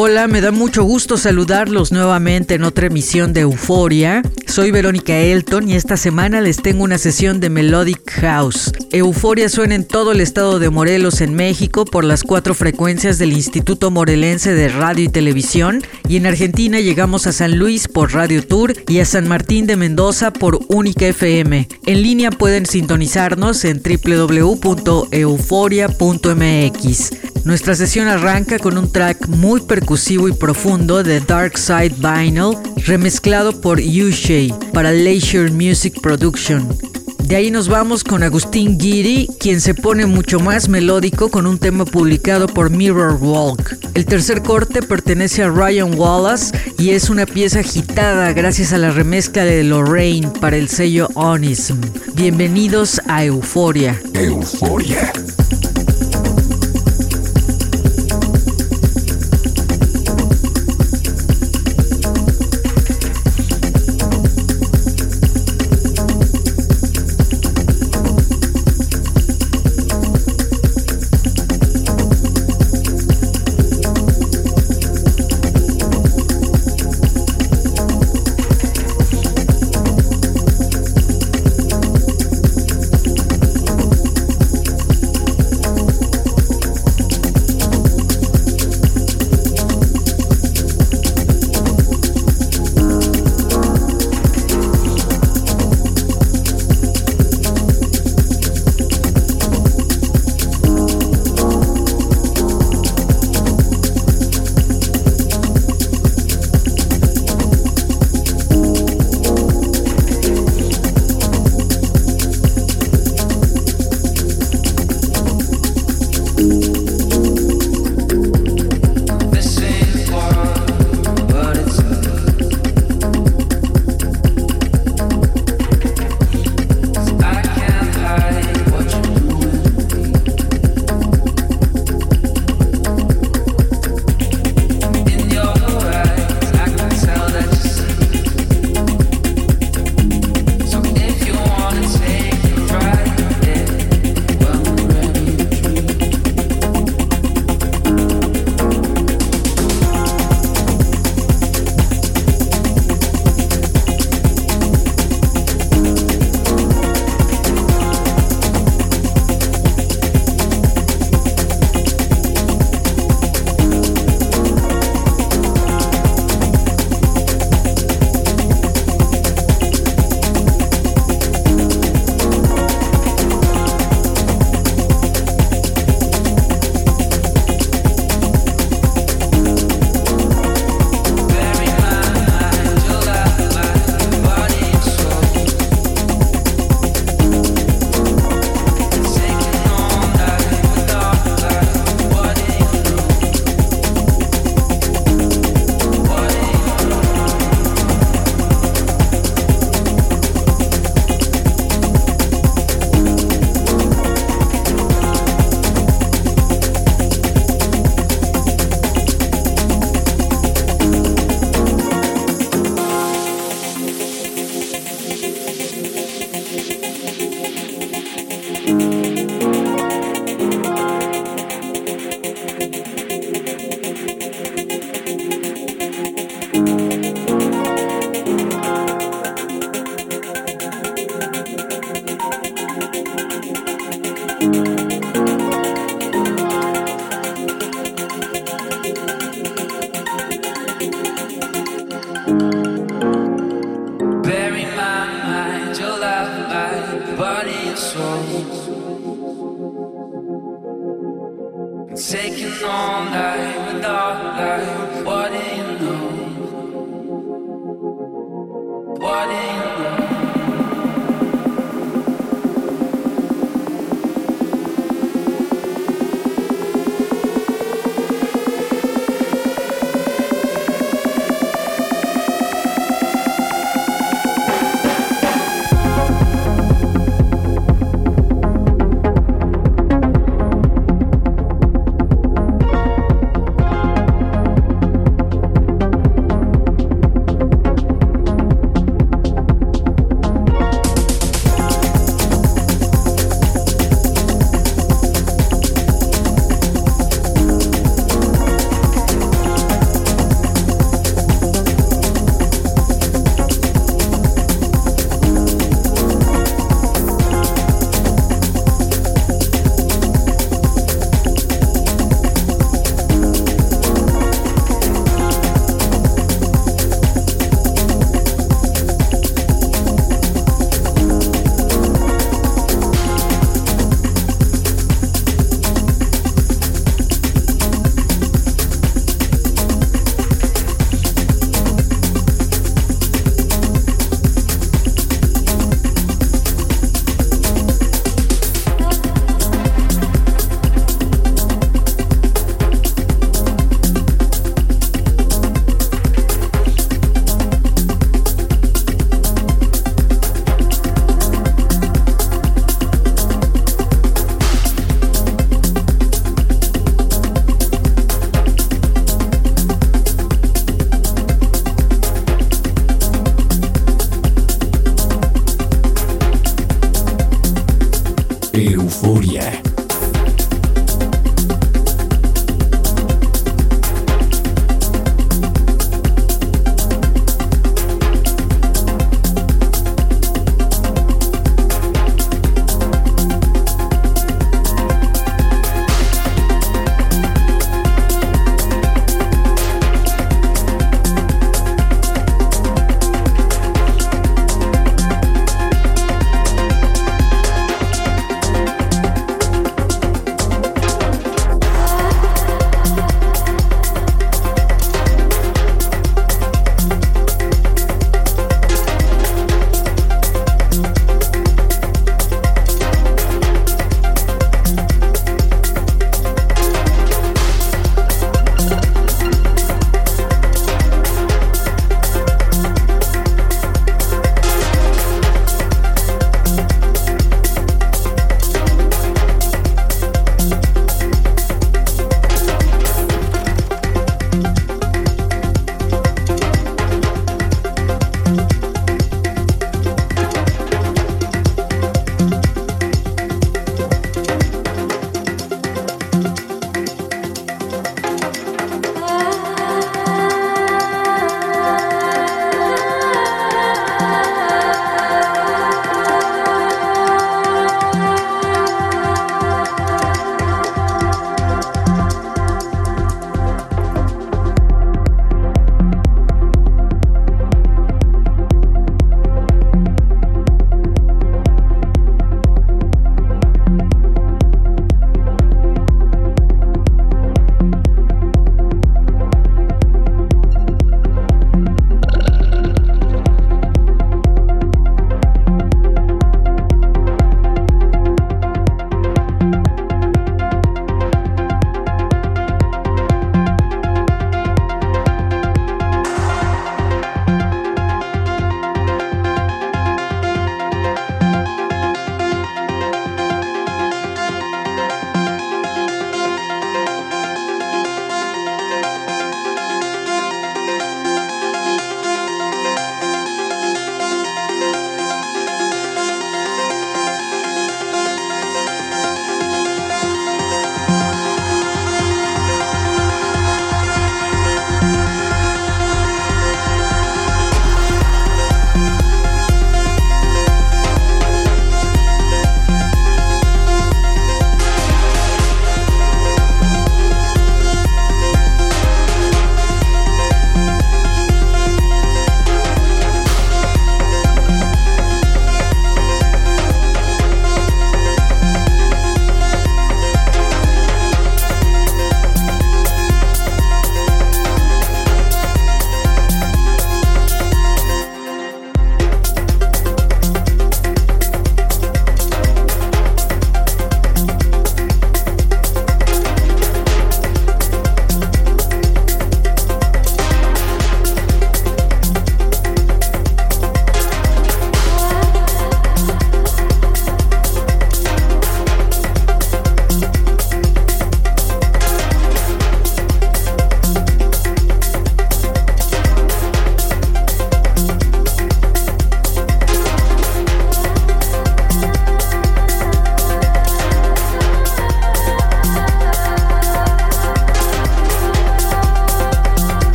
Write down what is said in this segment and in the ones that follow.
Hola, me da mucho gusto saludarlos nuevamente en otra emisión de Euforia. Soy Verónica Elton y esta semana les tengo una sesión de Melodic House. Euforia suena en todo el estado de Morelos en México por las cuatro frecuencias del Instituto Morelense de Radio y Televisión y en Argentina llegamos a San Luis por Radio Tour y a San Martín de Mendoza por Única FM. En línea pueden sintonizarnos en www.euforia.mx. Nuestra sesión arranca con un track muy percusivo y profundo de Dark Side Vinyl, remezclado por Yushay para Leisure Music Production. De ahí nos vamos con Agustín Giri, quien se pone mucho más melódico con un tema publicado por Mirror Walk. El tercer corte pertenece a Ryan Wallace y es una pieza agitada gracias a la remezcla de Lorraine para el sello Onism. Bienvenidos a Euforia. Euforia.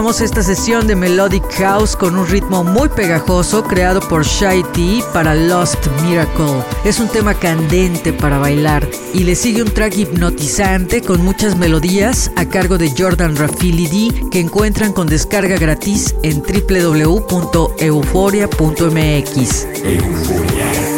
Esta sesión de Melodic House con un ritmo muy pegajoso creado por Shy T para Lost Miracle. Es un tema candente para bailar y le sigue un track hipnotizante con muchas melodías a cargo de Jordan Raffilidi que encuentran con descarga gratis en www.euforia.mx. Euforia.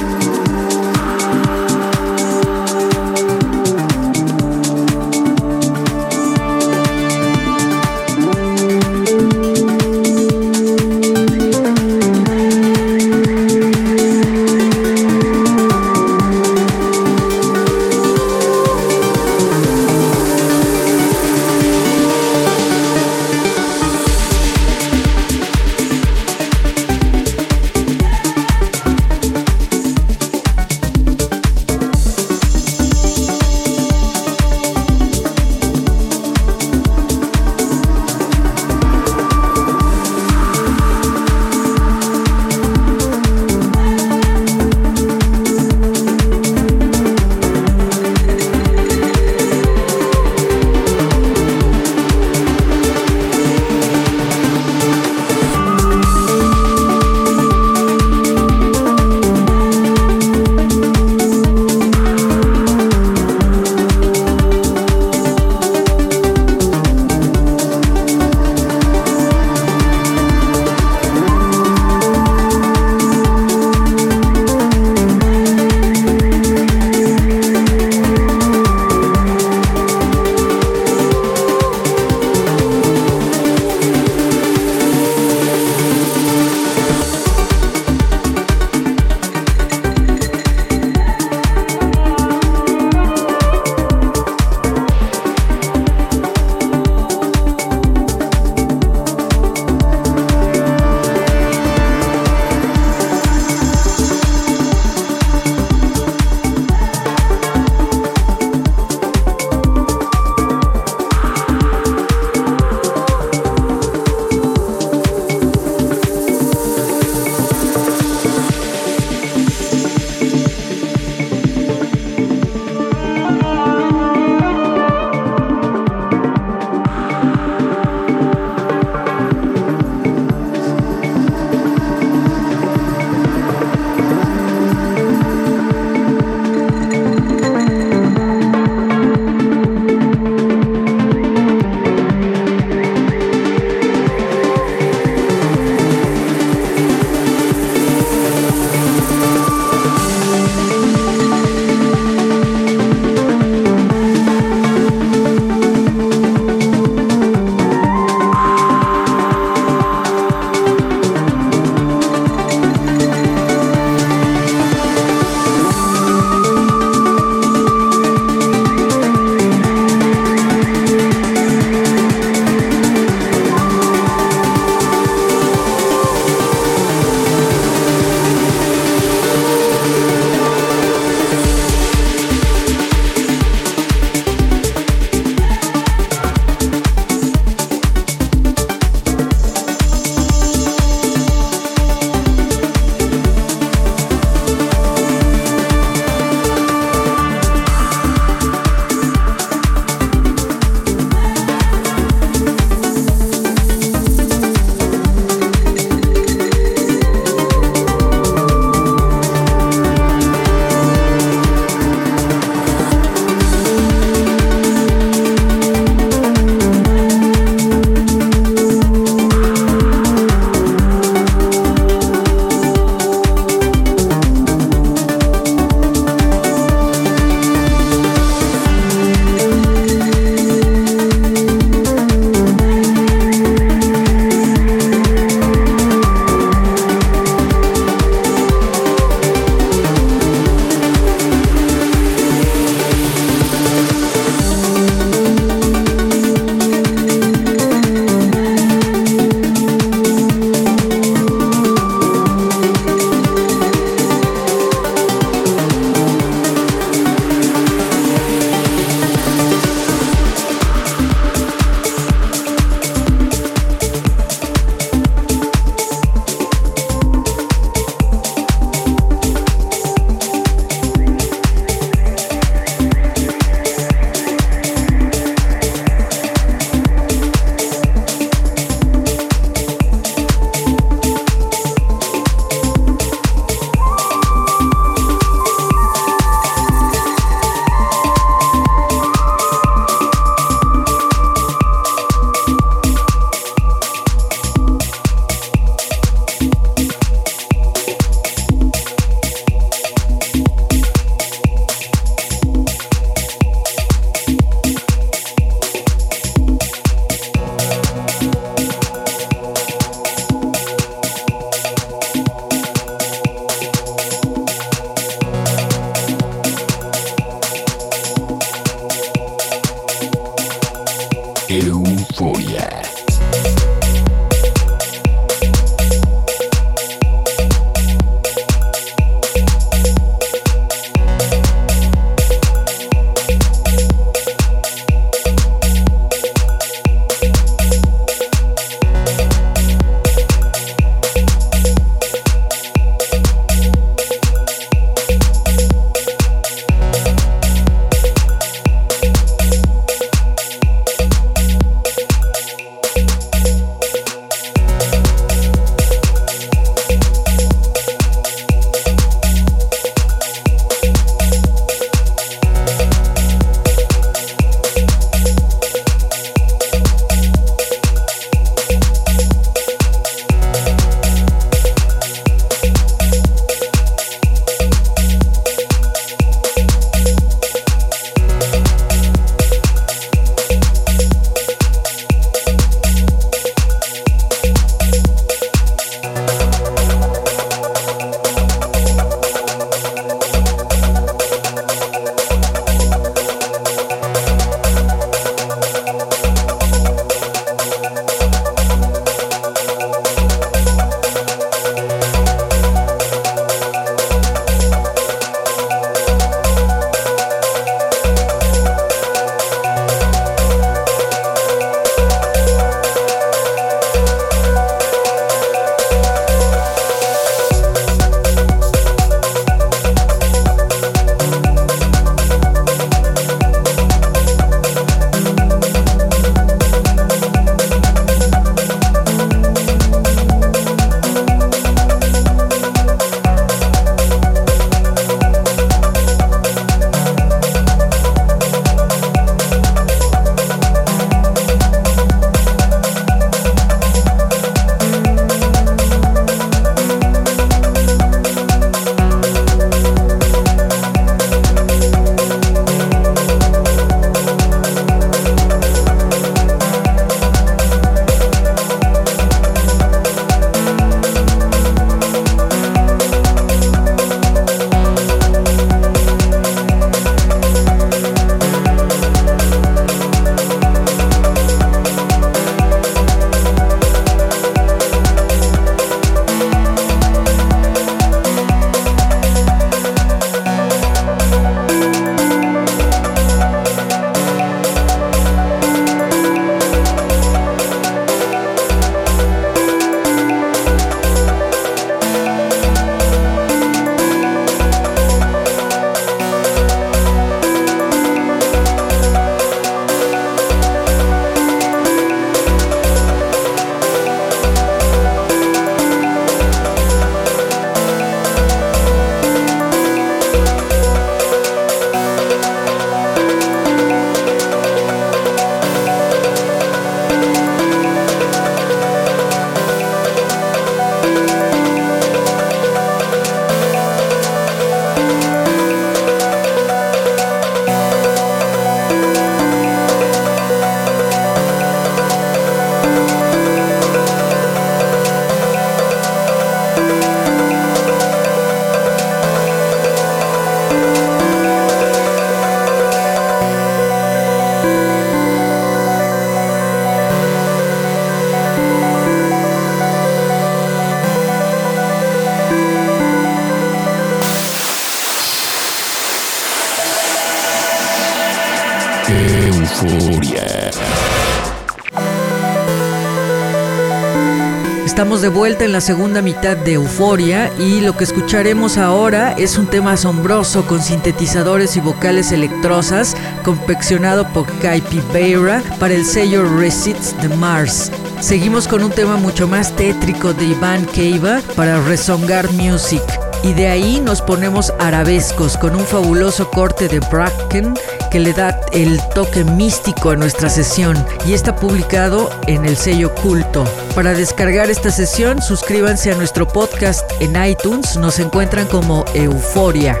Estamos de vuelta en la segunda mitad de Euforia y lo que escucharemos ahora es un tema asombroso con sintetizadores y vocales electrosas confeccionado por Kaipi Beira para el sello Receipts de Mars. Seguimos con un tema mucho más tétrico de Iván Keiva para Resongar Music. Y de ahí nos ponemos arabescos con un fabuloso corte de Bracken que le da el toque místico a nuestra sesión y está publicado en el sello Culto. Para descargar esta sesión, suscríbanse a nuestro podcast en iTunes, nos encuentran como Euforia.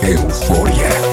Euforia.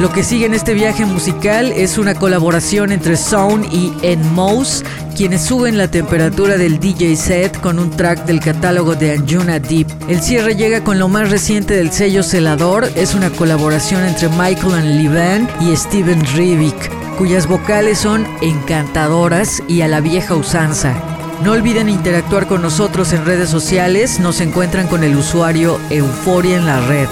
Lo que sigue en este viaje musical es una colaboración entre Sound y Enmous, quienes suben la temperatura del DJ set con un track del catálogo de Anjuna Deep. El cierre llega con lo más reciente del sello Celador, es una colaboración entre Michael and Levan y Steven Rivik, cuyas vocales son encantadoras y a la vieja usanza. No olviden interactuar con nosotros en redes sociales, nos encuentran con el usuario Euforia en la red.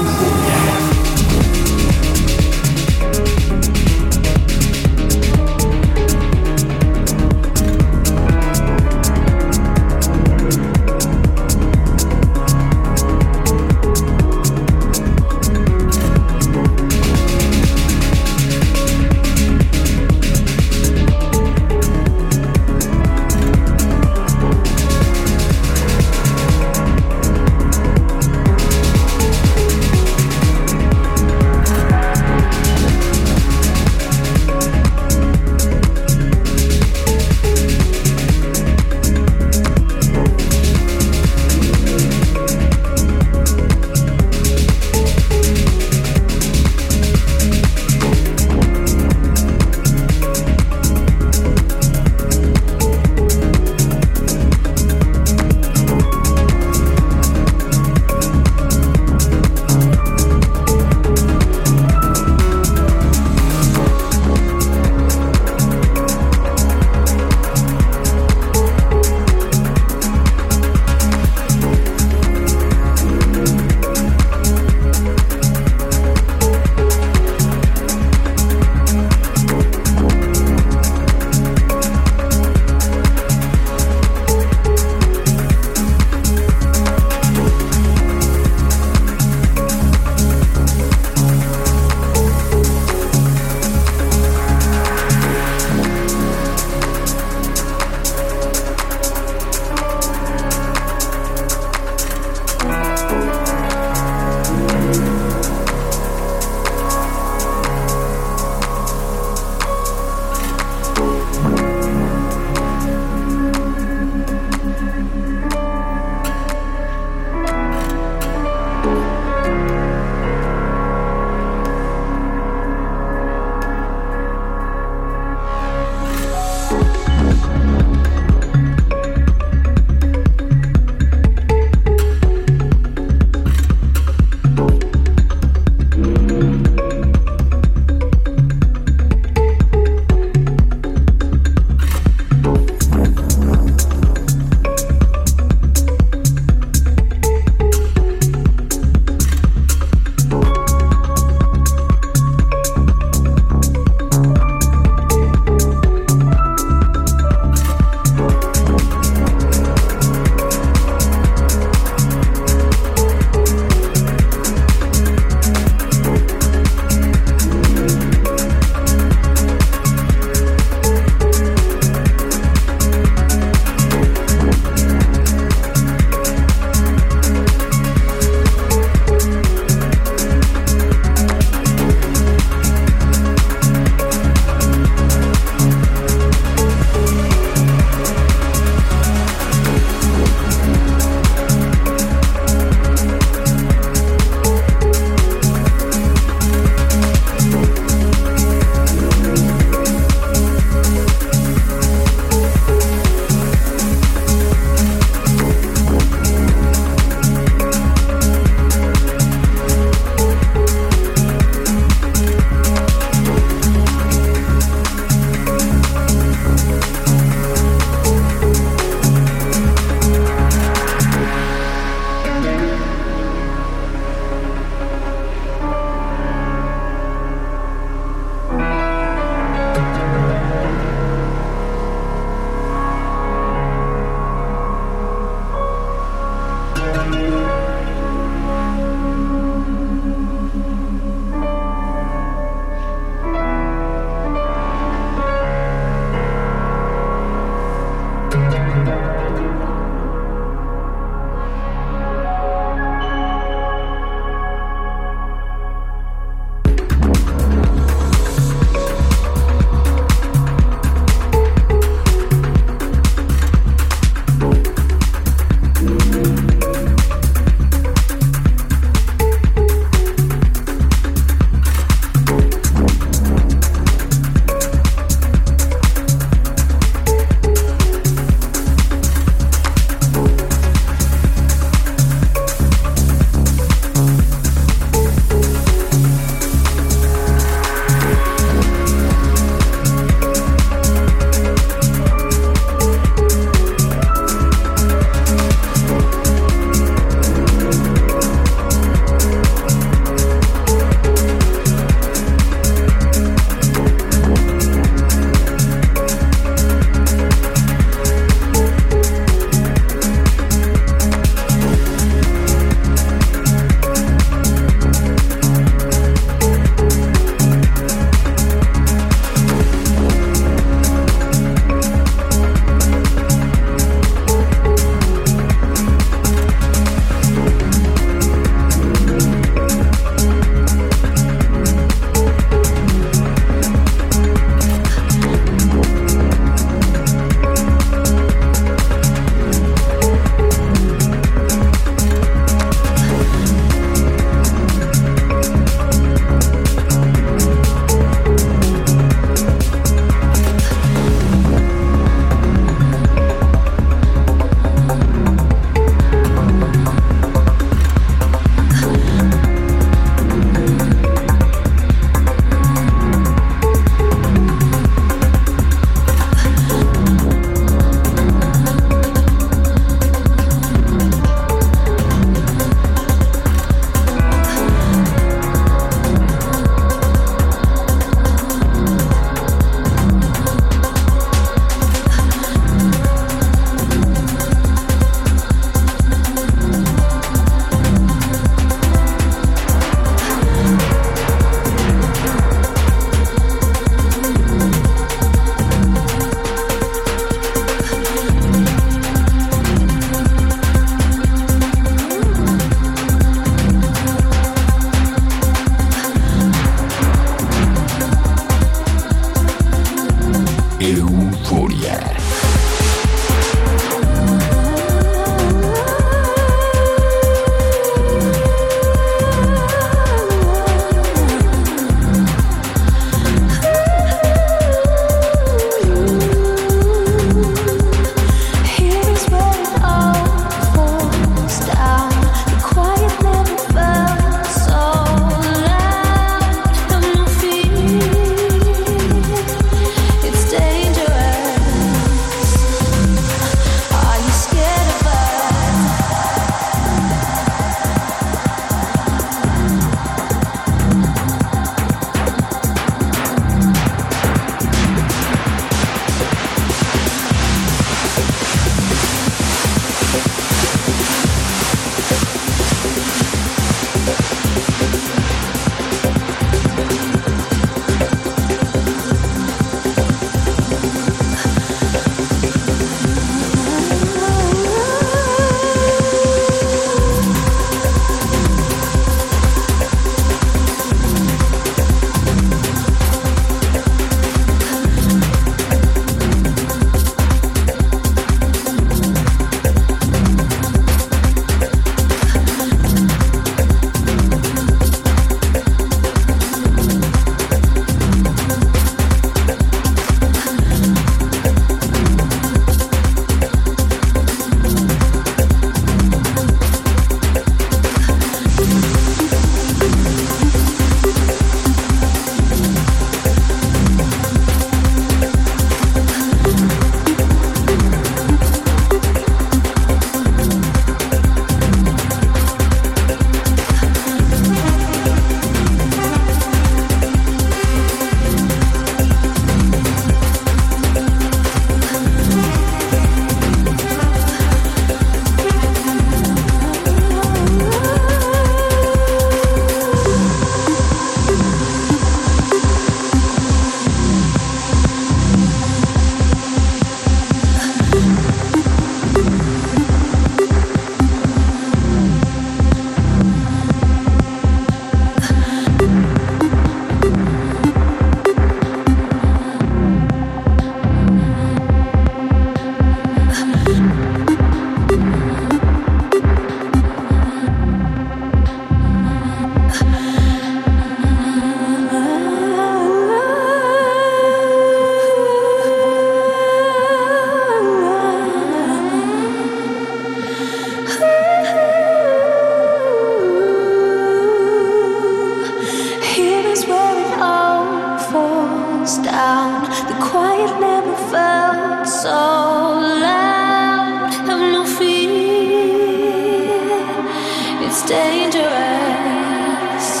dangerous?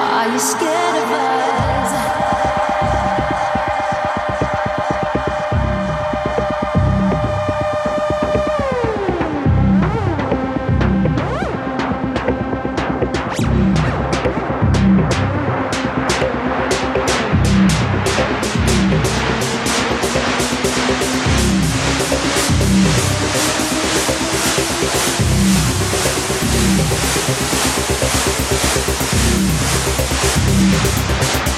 Are you scared of us? Thank you.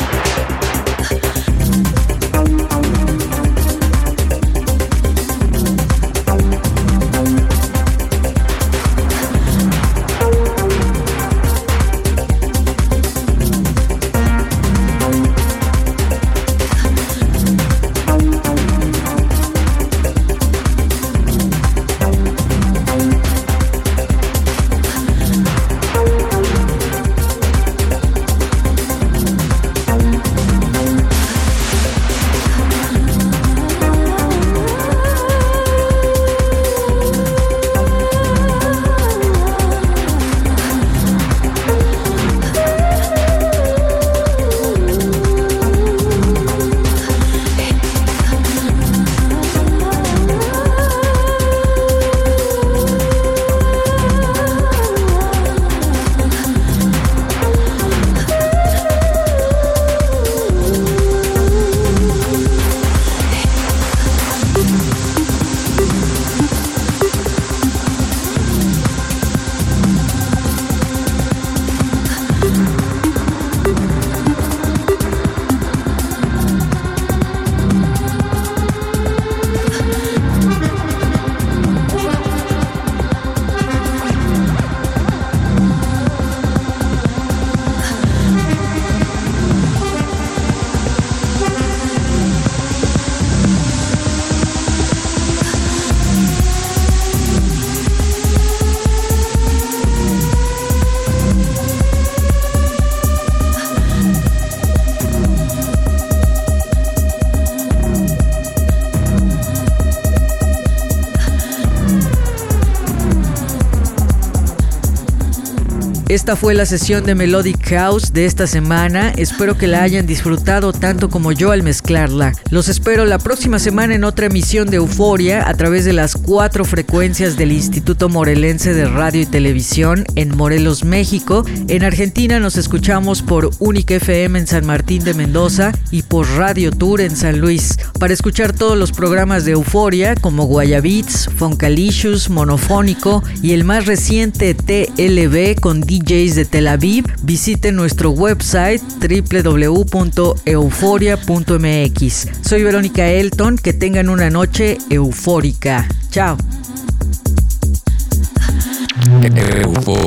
Esta fue la sesión de Melodic House de esta semana. Espero que la hayan disfrutado tanto como yo al mezclarla. Los espero la próxima semana en otra emisión de Euforia a través de las cuatro frecuencias del Instituto Morelense de Radio y Televisión en Morelos, México. En Argentina nos escuchamos por Única FM en San Martín de Mendoza y por Radio Tour en San Luis. Para escuchar todos los programas de Euforia como Guayabits, Foncalicious, Monofónico y el más reciente TLB con DJ DJs de Tel Aviv, visite nuestro website www.euforia.mx. Soy Verónica Elton, que tengan una noche eufórica. Chao.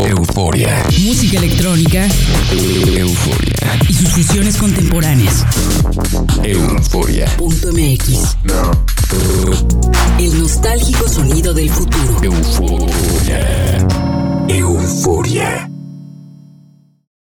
Euforia. Música electrónica. Euforia. Y sus fusiones contemporáneas. Euforia.mx. No. El nostálgico sonido del futuro. Euforia. Euforia.